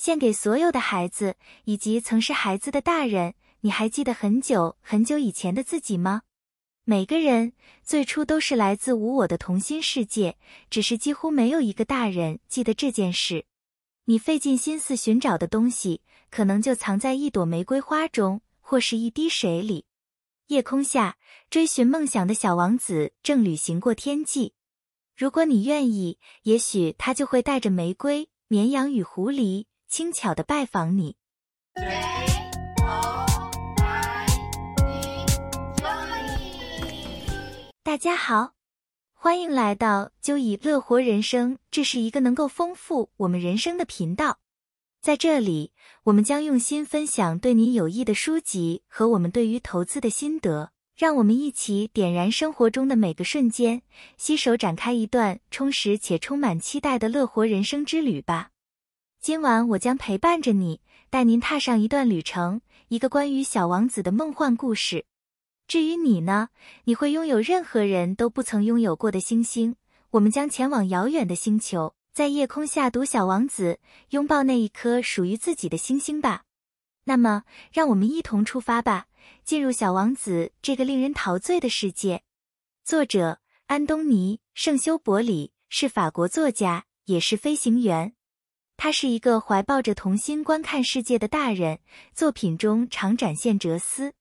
献给所有的孩子以及曾是孩子的大人。你还记得很久很久以前的自己吗？每个人最初都是来自无我的童心世界，只是几乎没有一个大人记得这件事。你费尽心思寻找的东西，可能就藏在一朵玫瑰花中，或是一滴水里。夜空下，追寻梦想的小王子正旅行过天际。如果你愿意，也许他就会带着玫瑰、绵羊与狐狸，轻巧地拜访你。大家好，欢迎来到就以乐活人生。这是一个能够丰富我们人生的频道，在这里，我们将用心分享对你有益的书籍和我们对于投资的心得。让我们一起点燃生活中的每个瞬间，携手展开一段充实且充满期待的乐活人生之旅吧。今晚我将陪伴着你，带您踏上一段旅程，一个关于小王子的梦幻故事。至于你呢？你会拥有任何人都不曾拥有过的星星。我们将前往遥远的星球，在夜空下读《小王子》，拥抱那一颗属于自己的星星吧。那么，让我们一同出发吧，进入小王子这个令人陶醉的世界。作者安东尼·圣修伯里是法国作家，也是飞行员。他是一个怀抱着童心观看世界的大人，作品中常展现哲思。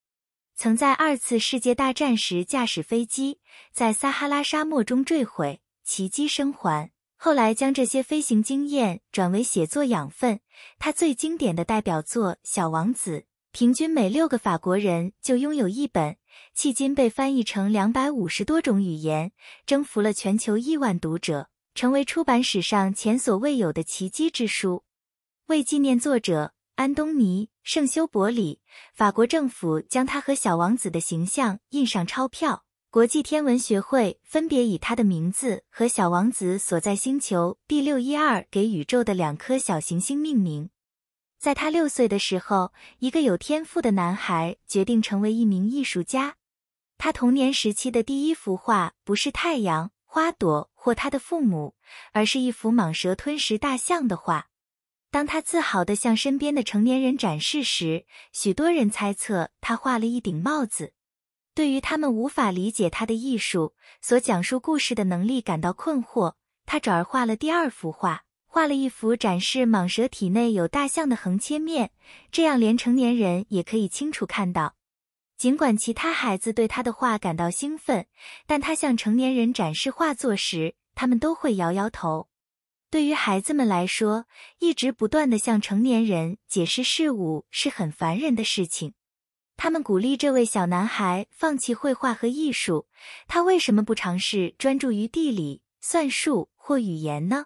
曾在二次世界大战时驾驶飞机，在撒哈拉沙漠中坠毁，奇迹生还。后来将这些飞行经验转为写作养分。他最经典的代表作《小王子》，平均每六个法国人就拥有一本，迄今被翻译成两百五十多种语言，征服了全球亿万读者，成为出版史上前所未有的奇迹之书。为纪念作者。安东尼·圣修伯里，法国政府将他和小王子的形象印上钞票。国际天文学会分别以他的名字和小王子所在星球 B 六一二给宇宙的两颗小行星命名。在他六岁的时候，一个有天赋的男孩决定成为一名艺术家。他童年时期的第一幅画不是太阳、花朵或他的父母，而是一幅蟒蛇吞食大象的画。当他自豪地向身边的成年人展示时，许多人猜测他画了一顶帽子。对于他们无法理解他的艺术所讲述故事的能力感到困惑，他转而画了第二幅画，画了一幅展示蟒蛇体内有大象的横切面，这样连成年人也可以清楚看到。尽管其他孩子对他的画感到兴奋，但他向成年人展示画作时，他们都会摇摇头。对于孩子们来说，一直不断的向成年人解释事物是很烦人的事情。他们鼓励这位小男孩放弃绘画和艺术。他为什么不尝试专注于地理、算术或语言呢？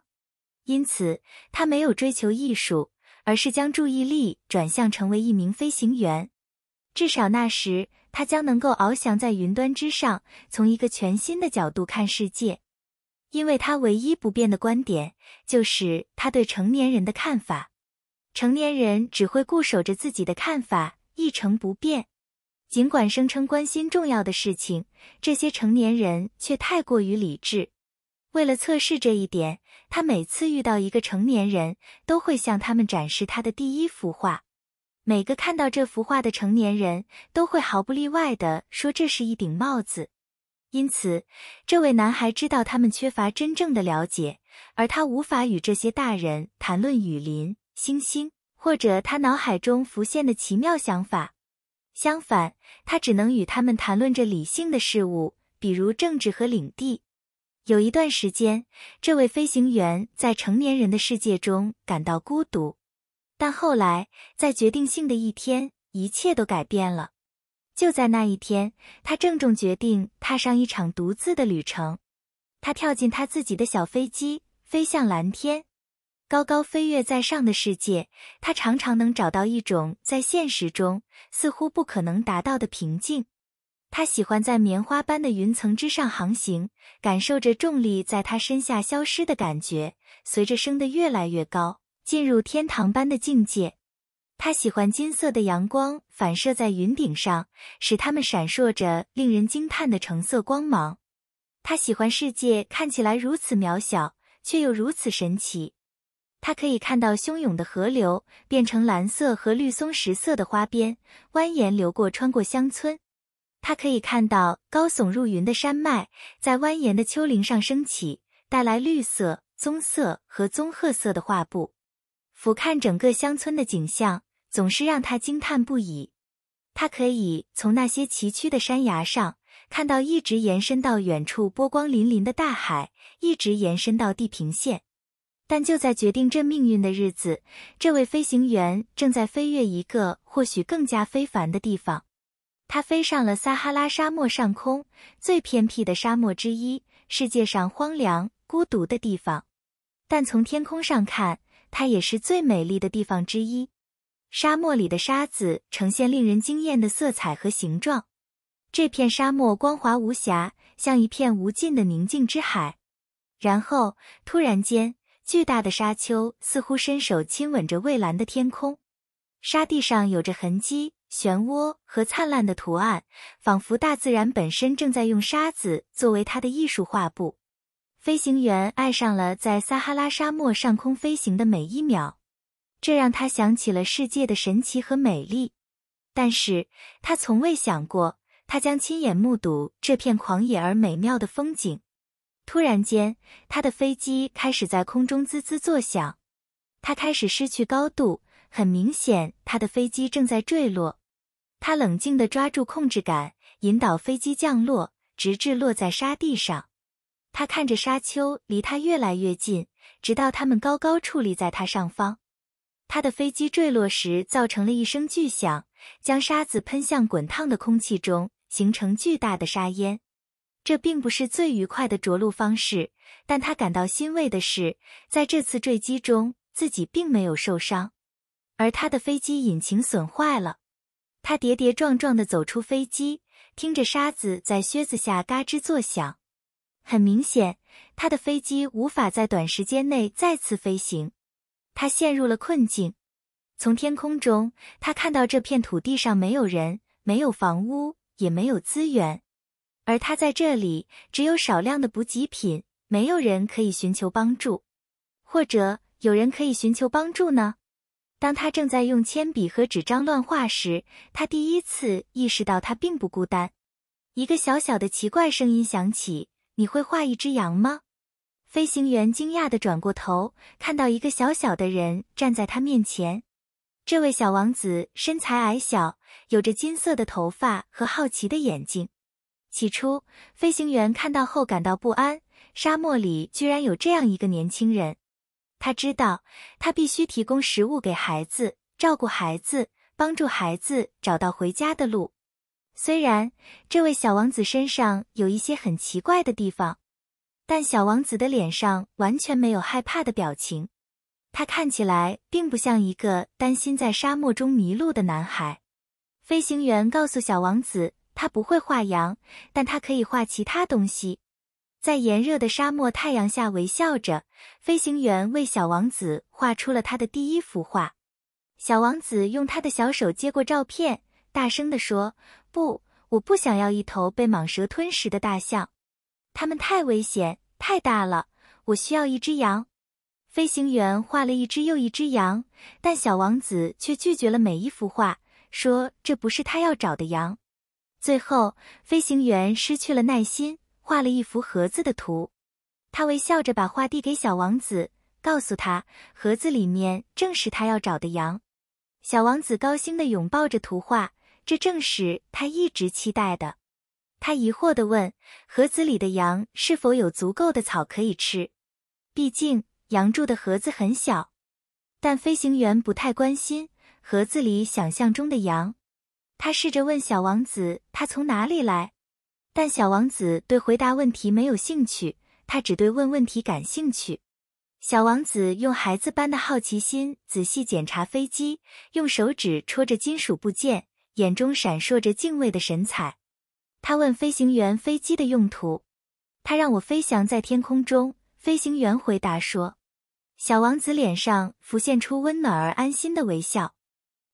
因此，他没有追求艺术，而是将注意力转向成为一名飞行员。至少那时，他将能够翱翔在云端之上，从一个全新的角度看世界。因为他唯一不变的观点就是他对成年人的看法，成年人只会固守着自己的看法，一成不变。尽管声称关心重要的事情，这些成年人却太过于理智。为了测试这一点，他每次遇到一个成年人，都会向他们展示他的第一幅画。每个看到这幅画的成年人都会毫不例外地说这是一顶帽子。因此，这位男孩知道他们缺乏真正的了解，而他无法与这些大人谈论雨林、星星或者他脑海中浮现的奇妙想法。相反，他只能与他们谈论着理性的事物，比如政治和领地。有一段时间，这位飞行员在成年人的世界中感到孤独，但后来，在决定性的一天，一切都改变了。就在那一天，他郑重决定踏上一场独自的旅程。他跳进他自己的小飞机，飞向蓝天，高高飞跃在上的世界。他常常能找到一种在现实中似乎不可能达到的平静。他喜欢在棉花般的云层之上航行，感受着重力在他身下消失的感觉，随着升得越来越高，进入天堂般的境界。他喜欢金色的阳光反射在云顶上，使它们闪烁着令人惊叹的橙色光芒。他喜欢世界看起来如此渺小，却又如此神奇。它可以看到汹涌的河流变成蓝色和绿松石色的花边，蜿蜒流过穿过乡村。它可以看到高耸入云的山脉在蜿蜒的丘陵上升起，带来绿色、棕色和棕褐色的画布。俯瞰整个乡村的景象，总是让他惊叹不已。他可以从那些崎岖的山崖上看到一直延伸到远处波光粼粼的大海，一直延伸到地平线。但就在决定这命运的日子，这位飞行员正在飞越一个或许更加非凡的地方。他飞上了撒哈拉沙漠上空最偏僻的沙漠之一，世界上荒凉孤独的地方。但从天空上看，它也是最美丽的地方之一。沙漠里的沙子呈现令人惊艳的色彩和形状。这片沙漠光滑无瑕，像一片无尽的宁静之海。然后，突然间。巨大的沙丘似乎伸手亲吻着蔚蓝的天空，沙地上有着痕迹、漩涡和灿烂的图案，仿佛大自然本身正在用沙子作为它的艺术画布。飞行员爱上了在撒哈拉沙漠上空飞行的每一秒，这让他想起了世界的神奇和美丽。但是他从未想过，他将亲眼目睹这片狂野而美妙的风景。突然间，他的飞机开始在空中滋滋作响，他开始失去高度，很明显，他的飞机正在坠落。他冷静地抓住控制杆，引导飞机降落，直至落在沙地上。他看着沙丘离他越来越近，直到它们高高矗立在他上方。他的飞机坠落时造成了一声巨响，将沙子喷向滚烫的空气中，形成巨大的沙烟。这并不是最愉快的着陆方式，但他感到欣慰的是，在这次坠机中，自己并没有受伤，而他的飞机引擎损坏了。他跌跌撞撞地走出飞机，听着沙子在靴子下嘎吱作响。很明显，他的飞机无法在短时间内再次飞行，他陷入了困境。从天空中，他看到这片土地上没有人，没有房屋，也没有资源。而他在这里只有少量的补给品，没有人可以寻求帮助，或者有人可以寻求帮助呢？当他正在用铅笔和纸张乱画时，他第一次意识到他并不孤单。一个小小的奇怪声音响起：“你会画一只羊吗？”飞行员惊讶地转过头，看到一个小小的人站在他面前。这位小王子身材矮小，有着金色的头发和好奇的眼睛。起初，飞行员看到后感到不安。沙漠里居然有这样一个年轻人。他知道，他必须提供食物给孩子，照顾孩子，帮助孩子找到回家的路。虽然这位小王子身上有一些很奇怪的地方，但小王子的脸上完全没有害怕的表情。他看起来并不像一个担心在沙漠中迷路的男孩。飞行员告诉小王子。他不会画羊，但他可以画其他东西。在炎热的沙漠太阳下微笑着，飞行员为小王子画出了他的第一幅画。小王子用他的小手接过照片，大声地说：“不，我不想要一头被蟒蛇吞食的大象，它们太危险，太大了。我需要一只羊。”飞行员画了一只又一只羊，但小王子却拒绝了每一幅画，说这不是他要找的羊。最后，飞行员失去了耐心，画了一幅盒子的图。他微笑着把画递给小王子，告诉他盒子里面正是他要找的羊。小王子高兴地拥抱着图画，这正是他一直期待的。他疑惑地问：“盒子里的羊是否有足够的草可以吃？毕竟羊住的盒子很小。”但飞行员不太关心盒子里想象中的羊。他试着问小王子：“他从哪里来？”但小王子对回答问题没有兴趣，他只对问问题感兴趣。小王子用孩子般的好奇心仔细检查飞机，用手指戳着金属部件，眼中闪烁着敬畏的神采。他问飞行员飞机的用途。他让我飞翔在天空中。飞行员回答说。小王子脸上浮现出温暖而安心的微笑。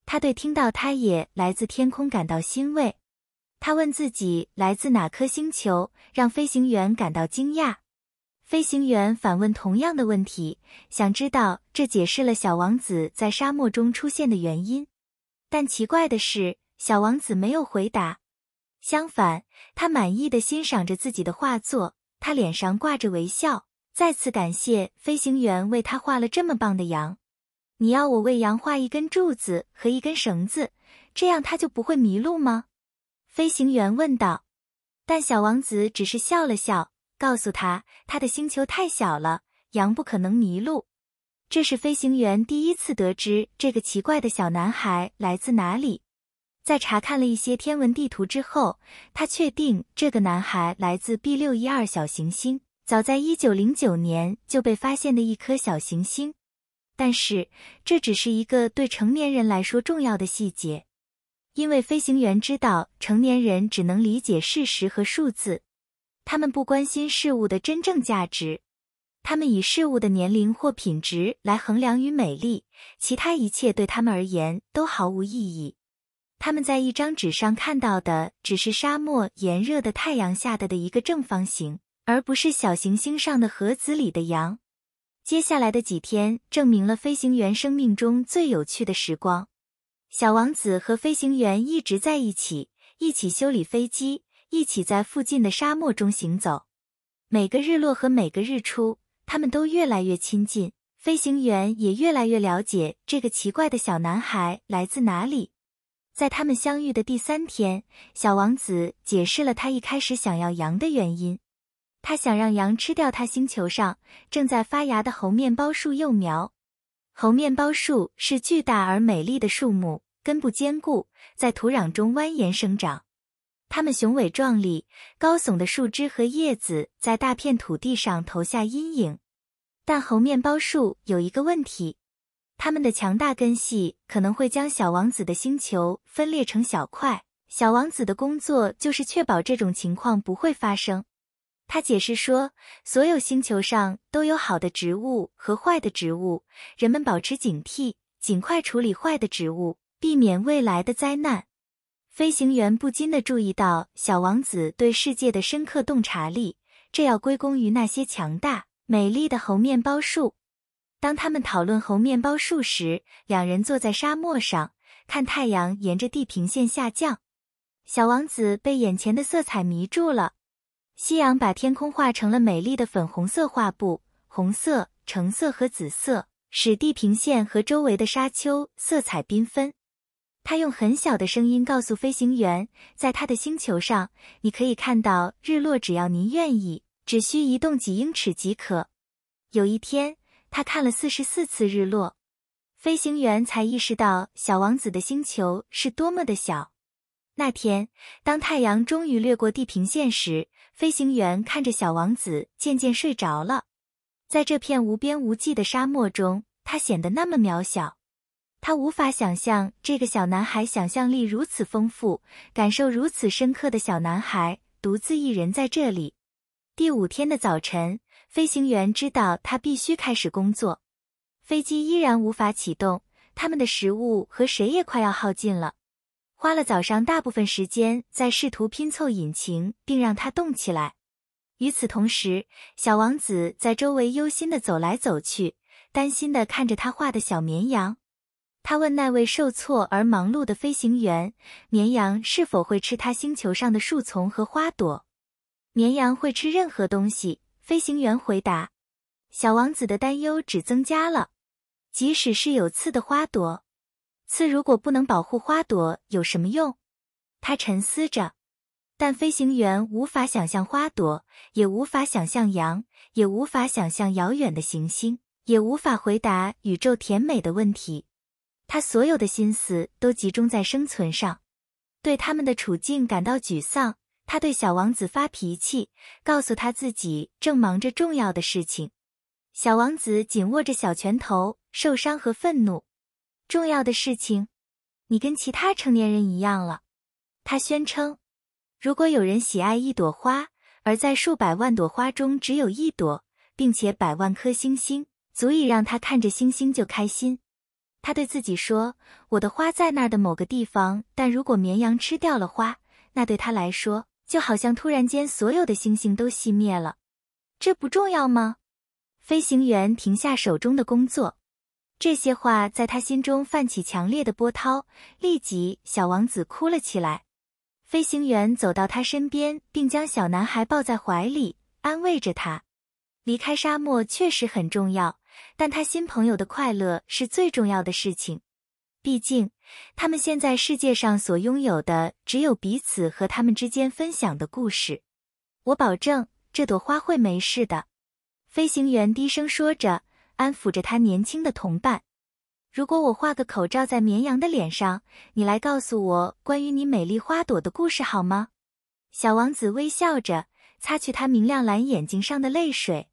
他对听到他也来自天空感到欣慰。他问自己来自哪颗星球，让飞行员感到惊讶。飞行员反问同样的问题，想知道这解释了小王子在沙漠中出现的原因。但奇怪的是，小王子没有回答。相反，他满意的欣赏着自己的画作，他脸上挂着微笑，再次感谢飞行员为他画了这么棒的羊。你要我为羊画一根柱子和一根绳子，这样它就不会迷路吗？飞行员问道。但小王子只是笑了笑。告诉他，他的星球太小了，羊不可能迷路。这是飞行员第一次得知这个奇怪的小男孩来自哪里。在查看了一些天文地图之后，他确定这个男孩来自 B 六一二小行星，早在一九零九年就被发现的一颗小行星。但是，这只是一个对成年人来说重要的细节，因为飞行员知道成年人只能理解事实和数字。他们不关心事物的真正价值，他们以事物的年龄或品质来衡量与美丽，其他一切对他们而言都毫无意义。他们在一张纸上看到的只是沙漠炎热的太阳下的的一个正方形，而不是小行星上的盒子里的羊。接下来的几天证明了飞行员生命中最有趣的时光。小王子和飞行员一直在一起，一起修理飞机。一起在附近的沙漠中行走，每个日落和每个日出，他们都越来越亲近。飞行员也越来越了解这个奇怪的小男孩来自哪里。在他们相遇的第三天，小王子解释了他一开始想要羊的原因：他想让羊吃掉他星球上正在发芽的猴面包树幼苗。猴面包树是巨大而美丽的树木，根部坚固，在土壤中蜿蜒生长。它们雄伟壮丽，高耸的树枝和叶子在大片土地上投下阴影。但猴面包树有一个问题，它们的强大根系可能会将小王子的星球分裂成小块。小王子的工作就是确保这种情况不会发生。他解释说，所有星球上都有好的植物和坏的植物，人们保持警惕，尽快处理坏的植物，避免未来的灾难。飞行员不禁地注意到小王子对世界的深刻洞察力，这要归功于那些强大美丽的猴面包树。当他们讨论猴面包树时，两人坐在沙漠上，看太阳沿着地平线下降。小王子被眼前的色彩迷住了，夕阳把天空画成了美丽的粉红色画布，红色、橙色和紫色使地平线和周围的沙丘色彩缤纷。他用很小的声音告诉飞行员，在他的星球上，你可以看到日落，只要您愿意，只需移动几英尺即可。有一天，他看了四十四次日落，飞行员才意识到小王子的星球是多么的小。那天，当太阳终于掠过地平线时，飞行员看着小王子渐渐睡着了。在这片无边无际的沙漠中，他显得那么渺小。他无法想象这个小男孩想象力如此丰富、感受如此深刻的小男孩独自一人在这里。第五天的早晨，飞行员知道他必须开始工作。飞机依然无法启动，他们的食物和水也快要耗尽了。花了早上大部分时间在试图拼凑引擎并让它动起来。与此同时，小王子在周围忧心地走来走去，担心地看着他画的小绵羊。他问那位受挫而忙碌的飞行员：“绵羊是否会吃他星球上的树丛和花朵？”“绵羊会吃任何东西。”飞行员回答。小王子的担忧只增加了。即使是有刺的花朵，刺如果不能保护花朵，有什么用？他沉思着。但飞行员无法想象花朵，也无法想象羊，也无法想象遥远的行星，也无法回答宇宙甜美的问题。他所有的心思都集中在生存上，对他们的处境感到沮丧。他对小王子发脾气，告诉他自己正忙着重要的事情。小王子紧握着小拳头，受伤和愤怒。重要的事情？你跟其他成年人一样了。他宣称，如果有人喜爱一朵花，而在数百万朵花中只有一朵，并且百万颗星星足以让他看着星星就开心。他对自己说：“我的花在那儿的某个地方，但如果绵羊吃掉了花，那对他来说就好像突然间所有的星星都熄灭了。”这不重要吗？飞行员停下手中的工作。这些话在他心中泛起强烈的波涛，立即小王子哭了起来。飞行员走到他身边，并将小男孩抱在怀里，安慰着他。离开沙漠确实很重要，但他新朋友的快乐是最重要的事情。毕竟，他们现在世界上所拥有的只有彼此和他们之间分享的故事。我保证，这朵花会没事的。飞行员低声说着。安抚着他年轻的同伴。如果我画个口罩在绵羊的脸上，你来告诉我关于你美丽花朵的故事好吗？小王子微笑着擦去他明亮蓝眼睛上的泪水。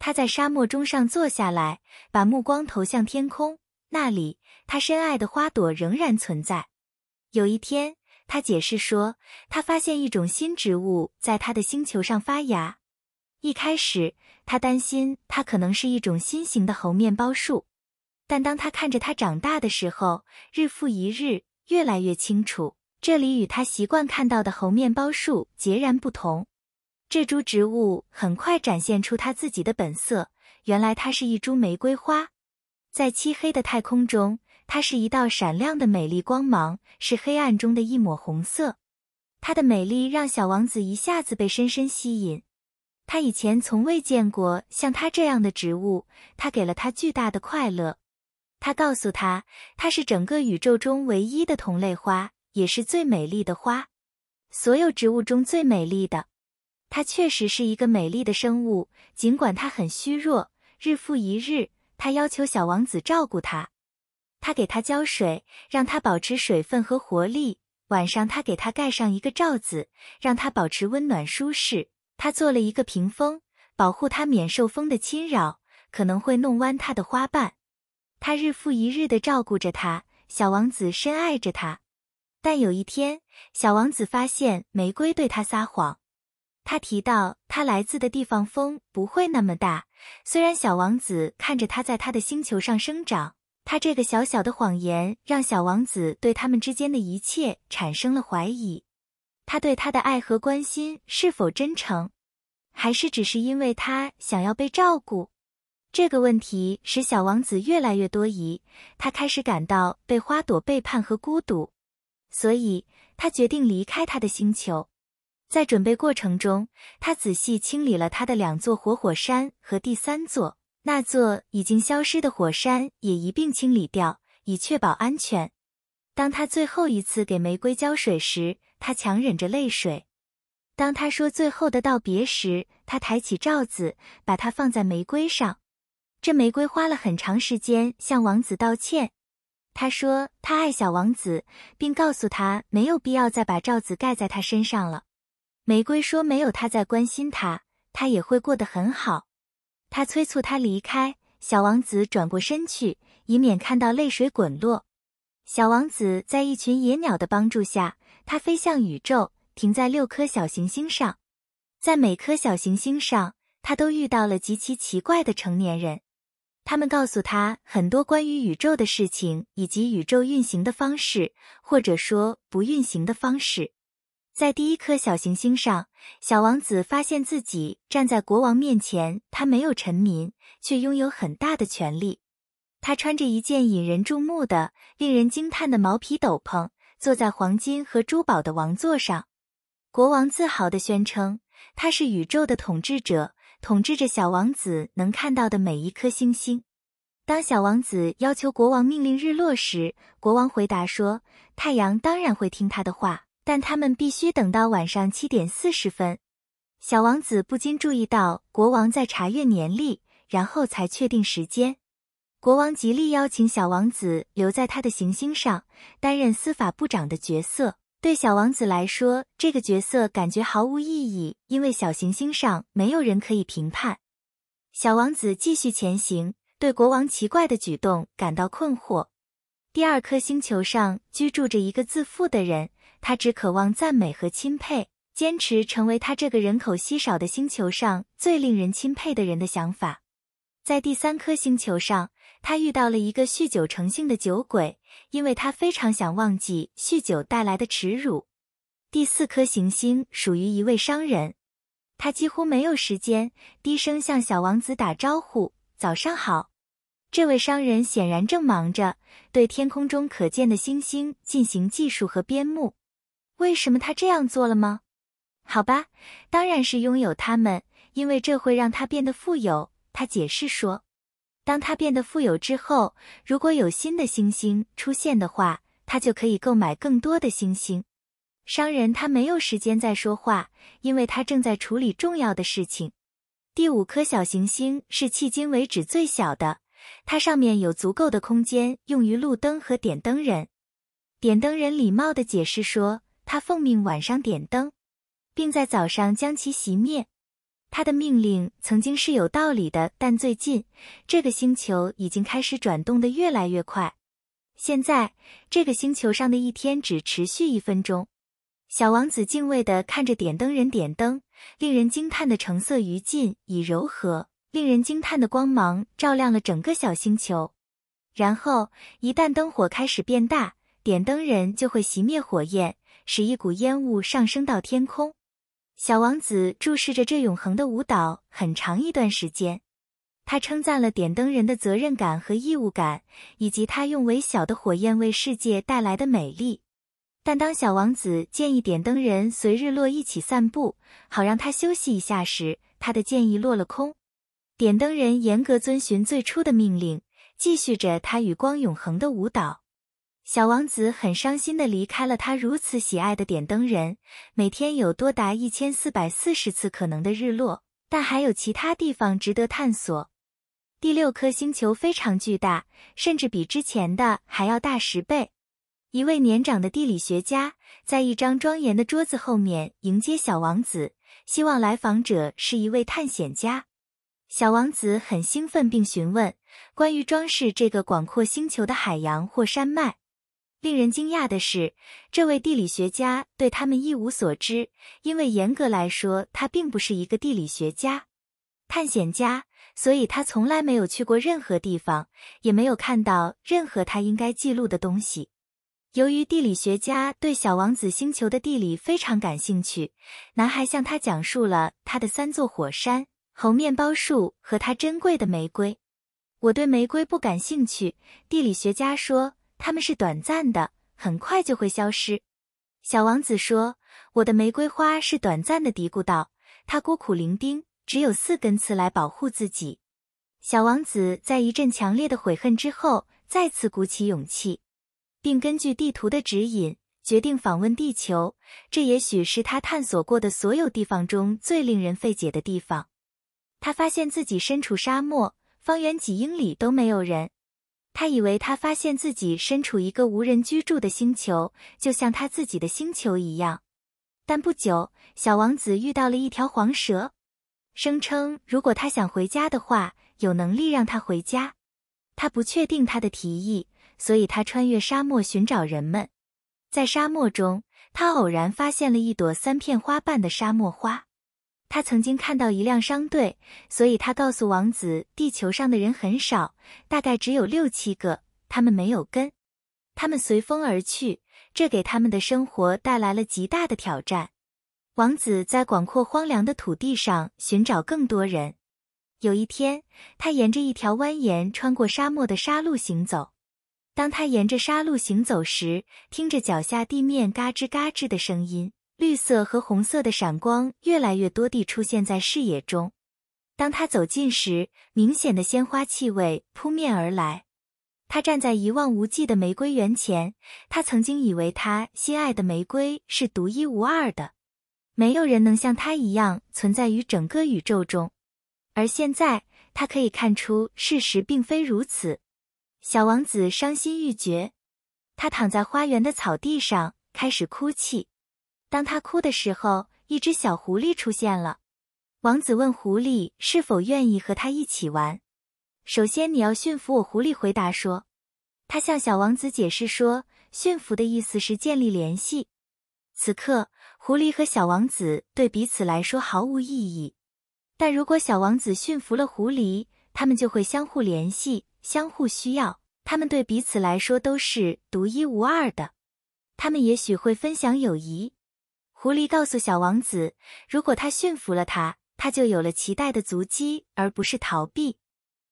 他在沙漠中上坐下来，把目光投向天空，那里他深爱的花朵仍然存在。有一天，他解释说，他发现一种新植物在他的星球上发芽。一开始，他担心它可能是一种新型的猴面包树，但当他看着它长大的时候，日复一日，越来越清楚，这里与他习惯看到的猴面包树截然不同。这株植物很快展现出它自己的本色，原来它是一株玫瑰花，在漆黑的太空中，它是一道闪亮的美丽光芒，是黑暗中的一抹红色。它的美丽让小王子一下子被深深吸引。他以前从未见过像它这样的植物，它给了他巨大的快乐。他告诉他，它是整个宇宙中唯一的同类花，也是最美丽的花，所有植物中最美丽的。它确实是一个美丽的生物，尽管它很虚弱。日复一日，他要求小王子照顾它。他给它浇水，让它保持水分和活力。晚上，他给它盖上一个罩子，让它保持温暖舒适。他做了一个屏风，保护它免受风的侵扰，可能会弄弯它的花瓣。他日复一日地照顾着它，小王子深爱着它。但有一天，小王子发现玫瑰对他撒谎。他提到他来自的地方风不会那么大。虽然小王子看着他在他的星球上生长，他这个小小的谎言让小王子对他们之间的一切产生了怀疑。他对他的爱和关心是否真诚，还是只是因为他想要被照顾？这个问题使小王子越来越多疑，他开始感到被花朵背叛和孤独，所以他决定离开他的星球。在准备过程中，他仔细清理了他的两座活火山和第三座那座已经消失的火山也一并清理掉，以确保安全。当他最后一次给玫瑰浇水时，他强忍着泪水。当他说最后的道别时，他抬起罩子，把它放在玫瑰上。这玫瑰花了很长时间向王子道歉。他说他爱小王子，并告诉他没有必要再把罩子盖在他身上了。玫瑰说没有他在关心他，他也会过得很好。他催促他离开。小王子转过身去，以免看到泪水滚落。小王子在一群野鸟的帮助下。他飞向宇宙，停在六颗小行星上。在每颗小行星上，他都遇到了极其奇怪的成年人。他们告诉他很多关于宇宙的事情，以及宇宙运行的方式，或者说不运行的方式。在第一颗小行星上，小王子发现自己站在国王面前。他没有臣民，却拥有很大的权力。他穿着一件引人注目的、令人惊叹的毛皮斗篷。坐在黄金和珠宝的王座上，国王自豪地宣称他是宇宙的统治者，统治着小王子能看到的每一颗星星。当小王子要求国王命令日落时，国王回答说：“太阳当然会听他的话，但他们必须等到晚上七点四十分。”小王子不禁注意到国王在查阅年历，然后才确定时间。国王极力邀请小王子留在他的行星上担任司法部长的角色。对小王子来说，这个角色感觉毫无意义，因为小行星上没有人可以评判。小王子继续前行，对国王奇怪的举动感到困惑。第二颗星球上居住着一个自负的人，他只渴望赞美和钦佩，坚持成为他这个人口稀少的星球上最令人钦佩的人的想法。在第三颗星球上。他遇到了一个酗酒成性的酒鬼，因为他非常想忘记酗酒带来的耻辱。第四颗行星属于一位商人，他几乎没有时间低声向小王子打招呼：“早上好。”这位商人显然正忙着对天空中可见的星星进行计数和编目。为什么他这样做了吗？好吧，当然是拥有它们，因为这会让他变得富有。他解释说，当他变得富有之后，如果有新的星星出现的话，他就可以购买更多的星星。商人他没有时间再说话，因为他正在处理重要的事情。第五颗小行星是迄今为止最小的，它上面有足够的空间用于路灯和点灯人。点灯人礼貌地解释说，他奉命晚上点灯，并在早上将其熄灭。他的命令曾经是有道理的，但最近这个星球已经开始转动得越来越快。现在这个星球上的一天只持续一分钟。小王子敬畏地看着点灯人点灯，令人惊叹的橙色余烬以柔和、令人惊叹的光芒照亮了整个小星球。然后，一旦灯火开始变大，点灯人就会熄灭火焰，使一股烟雾上升到天空。小王子注视着这永恒的舞蹈很长一段时间，他称赞了点灯人的责任感和义务感，以及他用微小的火焰为世界带来的美丽。但当小王子建议点灯人随日落一起散步，好让他休息一下时，他的建议落了空。点灯人严格遵循最初的命令，继续着他与光永恒的舞蹈。小王子很伤心地离开了他如此喜爱的点灯人。每天有多达一千四百四十次可能的日落，但还有其他地方值得探索。第六颗星球非常巨大，甚至比之前的还要大十倍。一位年长的地理学家在一张庄严的桌子后面迎接小王子，希望来访者是一位探险家。小王子很兴奋，并询问关于装饰这个广阔星球的海洋或山脉。令人惊讶的是，这位地理学家对他们一无所知，因为严格来说，他并不是一个地理学家、探险家，所以他从来没有去过任何地方，也没有看到任何他应该记录的东西。由于地理学家对小王子星球的地理非常感兴趣，男孩向他讲述了他的三座火山、猴面包树和他珍贵的玫瑰。我对玫瑰不感兴趣，地理学家说。它们是短暂的，很快就会消失。小王子说：“我的玫瑰花是短暂的。”嘀咕道。他孤苦伶仃，只有四根刺来保护自己。小王子在一阵强烈的悔恨之后，再次鼓起勇气，并根据地图的指引，决定访问地球。这也许是他探索过的所有地方中最令人费解的地方。他发现自己身处沙漠，方圆几英里都没有人。他以为他发现自己身处一个无人居住的星球，就像他自己的星球一样。但不久，小王子遇到了一条黄蛇，声称如果他想回家的话，有能力让他回家。他不确定他的提议，所以他穿越沙漠寻找人们。在沙漠中，他偶然发现了一朵三片花瓣的沙漠花。他曾经看到一辆商队，所以他告诉王子，地球上的人很少，大概只有六七个。他们没有根，他们随风而去，这给他们的生活带来了极大的挑战。王子在广阔荒凉的土地上寻找更多人。有一天，他沿着一条蜿蜒穿过沙漠的沙路行走。当他沿着沙路行走时，听着脚下地面嘎吱嘎吱的声音。绿色和红色的闪光越来越多地出现在视野中。当他走近时，明显的鲜花气味扑面而来。他站在一望无际的玫瑰园前。他曾经以为他心爱的玫瑰是独一无二的，没有人能像他一样存在于整个宇宙中。而现在，他可以看出事实并非如此。小王子伤心欲绝，他躺在花园的草地上，开始哭泣。当他哭的时候，一只小狐狸出现了。王子问狐狸是否愿意和他一起玩。首先，你要驯服我。狐狸回答说。他向小王子解释说，驯服的意思是建立联系。此刻，狐狸和小王子对彼此来说毫无意义。但如果小王子驯服了狐狸，他们就会相互联系，相互需要。他们对彼此来说都是独一无二的。他们也许会分享友谊。狐狸告诉小王子，如果他驯服了它，他就有了期待的足迹，而不是逃避。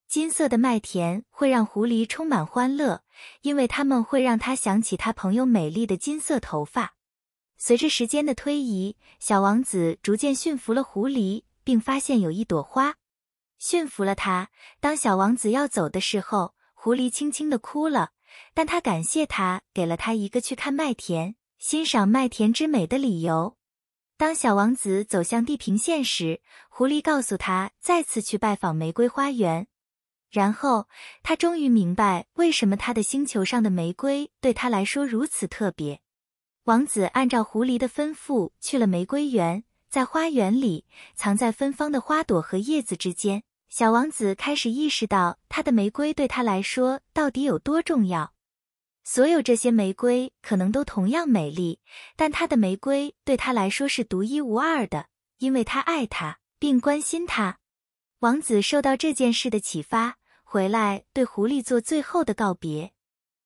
金色的麦田会让狐狸充满欢乐，因为它们会让他想起他朋友美丽的金色头发。随着时间的推移，小王子逐渐驯服了狐狸，并发现有一朵花。驯服了它，当小王子要走的时候，狐狸轻轻地哭了，但他感谢他给了他一个去看麦田、欣赏麦田之美的理由。当小王子走向地平线时，狐狸告诉他再次去拜访玫瑰花园。然后他终于明白为什么他的星球上的玫瑰对他来说如此特别。王子按照狐狸的吩咐去了玫瑰园，在花园里，藏在芬芳的花朵和叶子之间，小王子开始意识到他的玫瑰对他来说到底有多重要。所有这些玫瑰可能都同样美丽，但他的玫瑰对他来说是独一无二的，因为他爱它并关心它。王子受到这件事的启发。回来对狐狸做最后的告别，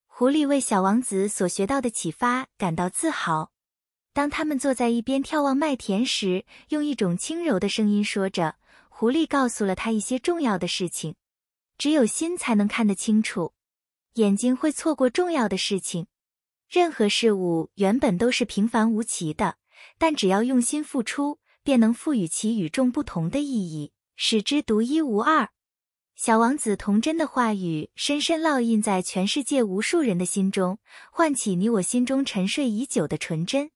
狐狸为小王子所学到的启发感到自豪。当他们坐在一边眺望麦田时，用一种轻柔的声音说着：“狐狸告诉了他一些重要的事情，只有心才能看得清楚，眼睛会错过重要的事情。任何事物原本都是平凡无奇的，但只要用心付出，便能赋予其与众不同的意义，使之独一无二。”小王子童真的话语深深烙印在全世界无数人的心中，唤起你我心中沉睡已久的纯真。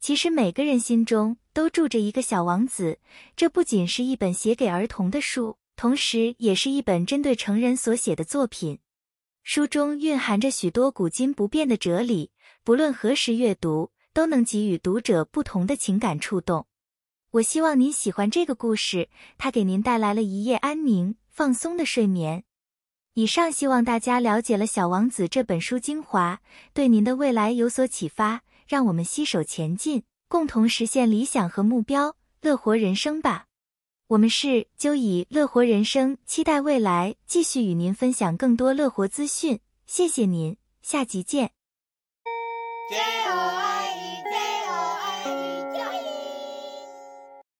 其实每个人心中都住着一个小王子。这不仅是一本写给儿童的书，同时也是一本针对成人所写的作品。书中蕴含着许多古今不变的哲理，不论何时阅读，都能给予读者不同的情感触动。我希望您喜欢这个故事，它给您带来了一夜安宁。放松的睡眠。以上希望大家了解了《小王子》这本书精华，对您的未来有所启发。让我们携手前进，共同实现理想和目标，乐活人生吧！我们是就以乐活人生，期待未来继续与您分享更多乐活资讯。谢谢您，下集见。加油！